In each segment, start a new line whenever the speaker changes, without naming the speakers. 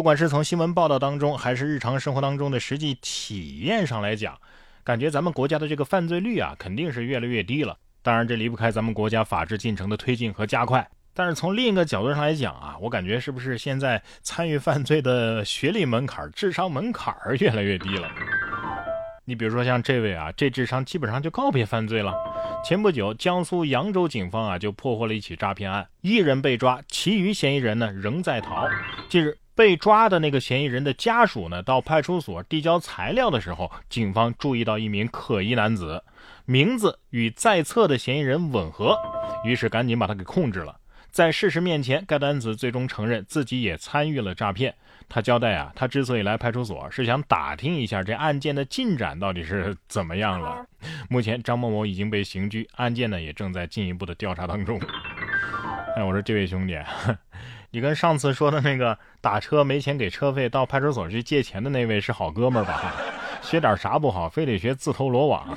不管是从新闻报道当中，还是日常生活当中的实际体验上来讲，感觉咱们国家的这个犯罪率啊，肯定是越来越低了。当然，这离不开咱们国家法治进程的推进和加快。但是从另一个角度上来讲啊，我感觉是不是现在参与犯罪的学历门槛、智商门槛越来越低了？你比如说像这位啊，这智商基本上就告别犯罪了。前不久，江苏扬州警方啊就破获了一起诈骗案，一人被抓，其余嫌疑人呢仍在逃。近日，被抓的那个嫌疑人的家属呢到派出所递交材料的时候，警方注意到一名可疑男子，名字与在册的嫌疑人吻合，于是赶紧把他给控制了。在事实面前，该男子最终承认自己也参与了诈骗。他交代啊，他之所以来派出所，是想打听一下这案件的进展到底是怎么样了。目前，张某某已经被刑拘，案件呢也正在进一步的调查当中。哎，我说这位兄弟，你跟上次说的那个打车没钱给车费到派出所去借钱的那位是好哥们吧？学点啥不好，非得学自投罗网。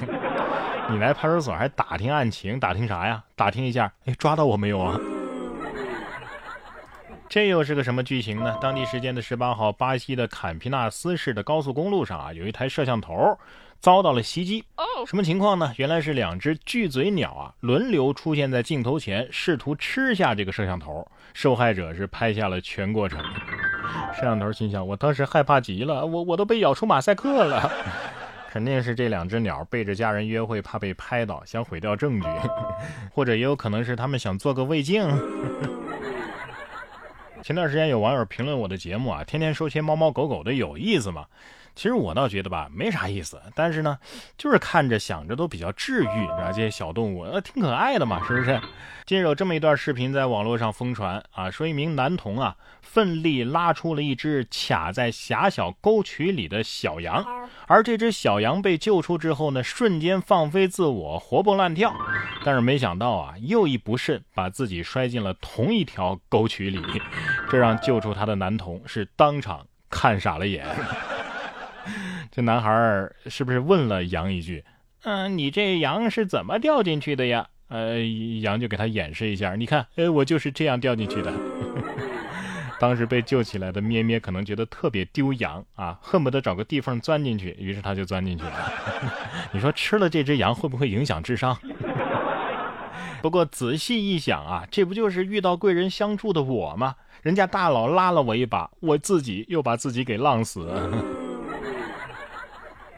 你来派出所还打听案情，打听啥呀？打听一下，哎，抓到我没有啊？这又是个什么剧情呢？当地时间的十八号，巴西的坎皮纳斯市的高速公路上啊，有一台摄像头遭到了袭击。什么情况呢？原来是两只巨嘴鸟啊，轮流出现在镜头前，试图吃下这个摄像头。受害者是拍下了全过程。摄像头心想：我当时害怕极了，我我都被咬出马赛克了。肯定是这两只鸟背着家人约会，怕被拍到，想毁掉证据，或者也有可能是他们想做个胃镜。前段时间有网友评论我的节目啊，天天说些猫猫狗狗的有意思吗？其实我倒觉得吧，没啥意思。但是呢，就是看着想着都比较治愈，你知道这些小动物呃挺可爱的嘛，是不是？近日有这么一段视频在网络上疯传啊，说一名男童啊奋力拉出了一只卡在狭小沟渠里的小羊，而这只小羊被救出之后呢，瞬间放飞自我，活蹦乱跳。但是没想到啊，又一不慎把自己摔进了同一条沟渠里，这让救出他的男童是当场看傻了眼。这男孩是不是问了羊一句：“嗯，你这羊是怎么掉进去的呀？”呃，羊就给他演示一下，你看，哎，我就是这样掉进去的。当时被救起来的咩咩可能觉得特别丢羊啊，恨不得找个地缝钻进去，于是他就钻进去了。你说吃了这只羊会不会影响智商？不过仔细一想啊，这不就是遇到贵人相助的我吗？人家大佬拉了我一把，我自己又把自己给浪死。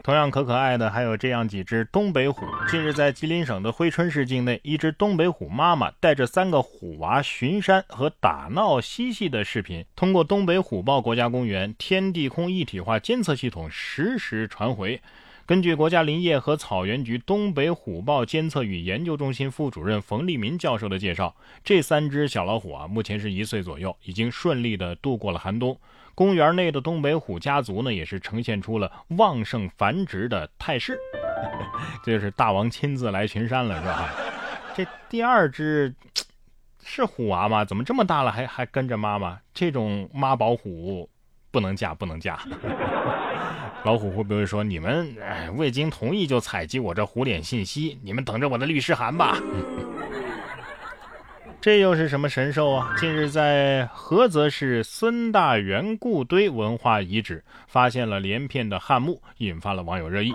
同样可可爱的还有这样几只东北虎。近日，在吉林省的珲春市境内，一只东北虎妈妈带着三个虎娃巡山和打闹嬉戏的视频，通过东北虎豹国家公园天地空一体化监测系统实时传回。根据国家林业和草原局东北虎豹监测与研究中心副主任冯立民教授的介绍，这三只小老虎啊，目前是一岁左右，已经顺利的度过了寒冬。公园内的东北虎家族呢，也是呈现出了旺盛繁殖的态势。这就是大王亲自来巡山了，是吧？这第二只是虎娃吗？怎么这么大了还还跟着妈妈？这种妈宝虎不能嫁，不能嫁。老虎会不会说你们未经同意就采集我这虎脸信息？你们等着我的律师函吧。这又是什么神兽啊？近日在菏泽市孙大元故堆文化遗址发现了连片的汉墓，引发了网友热议。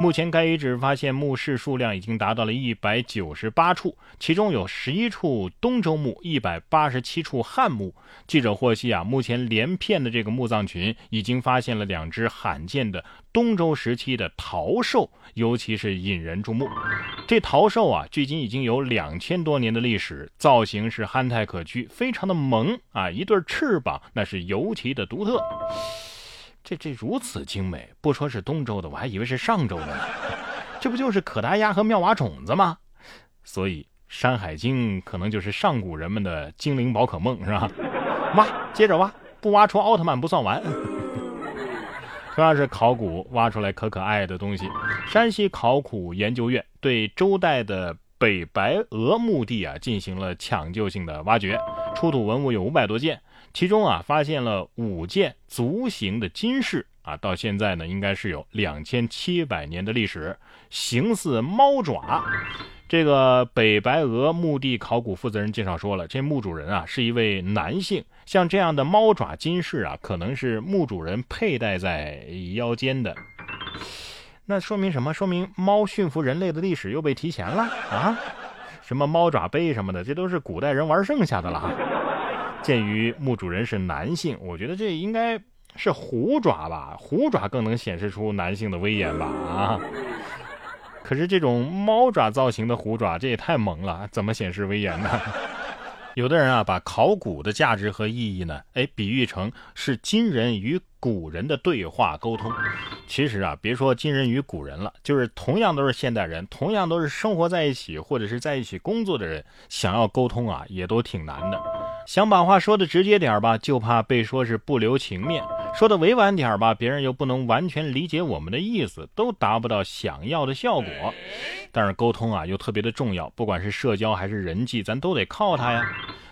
目前该遗址发现墓室数量已经达到了一百九十八处，其中有十一处东周墓，一百八十七处汉墓。记者获悉啊，目前连片的这个墓葬群已经发现了两只罕见的东周时期的陶兽，尤其是引人注目。这陶兽啊，距今已经有两千多年的历史，造型是憨态可掬，非常的萌啊，一对翅膀那是尤其的独特。这这如此精美，不说是东周的，我还以为是上周的呢。这不就是可达鸭和妙蛙种子吗？所以《山海经》可能就是上古人们的精灵宝可梦，是吧？挖，接着挖，不挖出奥特曼不算完。同样是考古，挖出来可可爱的东西。山西考古研究院对周代的北白鹅墓地啊进行了抢救性的挖掘，出土文物有五百多件。其中啊，发现了五件足形的金饰啊，到现在呢，应该是有两千七百年的历史，形似猫爪。这个北白鹅墓地考古负责人介绍说了，这墓主人啊是一位男性，像这样的猫爪金饰啊，可能是墓主人佩戴在腰间的。那说明什么？说明猫驯服人类的历史又被提前了啊！什么猫爪杯什么的，这都是古代人玩剩下的了。鉴于墓主人是男性，我觉得这应该是虎爪吧？虎爪更能显示出男性的威严吧？啊！可是这种猫爪造型的虎爪，这也太萌了，怎么显示威严呢？有的人啊，把考古的价值和意义呢，哎，比喻成是今人与古人的对话沟通。其实啊，别说今人与古人了，就是同样都是现代人，同样都是生活在一起或者是在一起工作的人，想要沟通啊，也都挺难的。想把话说的直接点吧，就怕被说是不留情面；说的委婉点吧，别人又不能完全理解我们的意思，都达不到想要的效果。但是沟通啊，又特别的重要，不管是社交还是人际，咱都得靠它呀。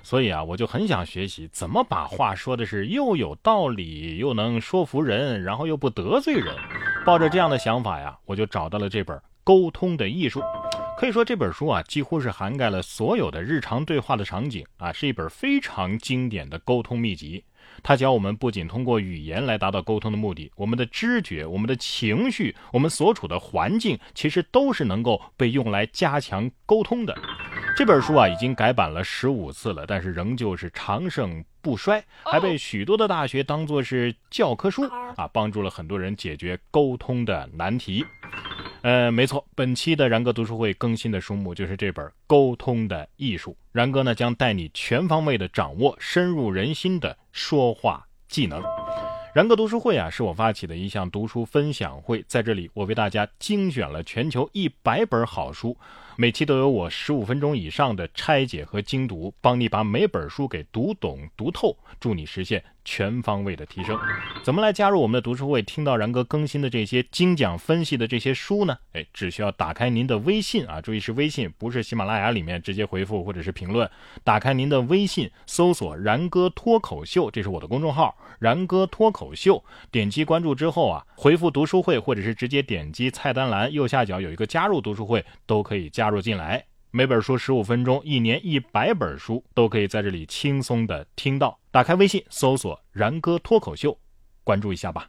所以啊，我就很想学习怎么把话说的是又有道理，又能说服人，然后又不得罪人。抱着这样的想法呀，我就找到了这本《沟通的艺术》。可以说这本书啊，几乎是涵盖了所有的日常对话的场景啊，是一本非常经典的沟通秘籍。它教我们不仅通过语言来达到沟通的目的，我们的知觉、我们的情绪、我们所处的环境，其实都是能够被用来加强沟通的。这本书啊，已经改版了十五次了，但是仍旧是长盛不衰，还被许多的大学当作是教科书啊，帮助了很多人解决沟通的难题。呃，没错，本期的然哥读书会更新的书目就是这本《沟通的艺术》。然哥呢，将带你全方位的掌握深入人心的说话技能。然哥读书会啊，是我发起的一项读书分享会，在这里我为大家精选了全球一百本好书。每期都有我十五分钟以上的拆解和精读，帮你把每本书给读懂读透，助你实现全方位的提升。怎么来加入我们的读书会，听到然哥更新的这些精讲分析的这些书呢？哎，只需要打开您的微信啊，注意是微信，不是喜马拉雅里面直接回复或者是评论。打开您的微信，搜索“然哥脱口秀”，这是我的公众号“然哥脱口秀”。点击关注之后啊，回复读书会，或者是直接点击菜单栏右下角有一个加入读书会，都可以加。加入进来，每本书十五分钟，一年一百本书都可以在这里轻松的听到。打开微信，搜索“然哥脱口秀”，关注一下吧。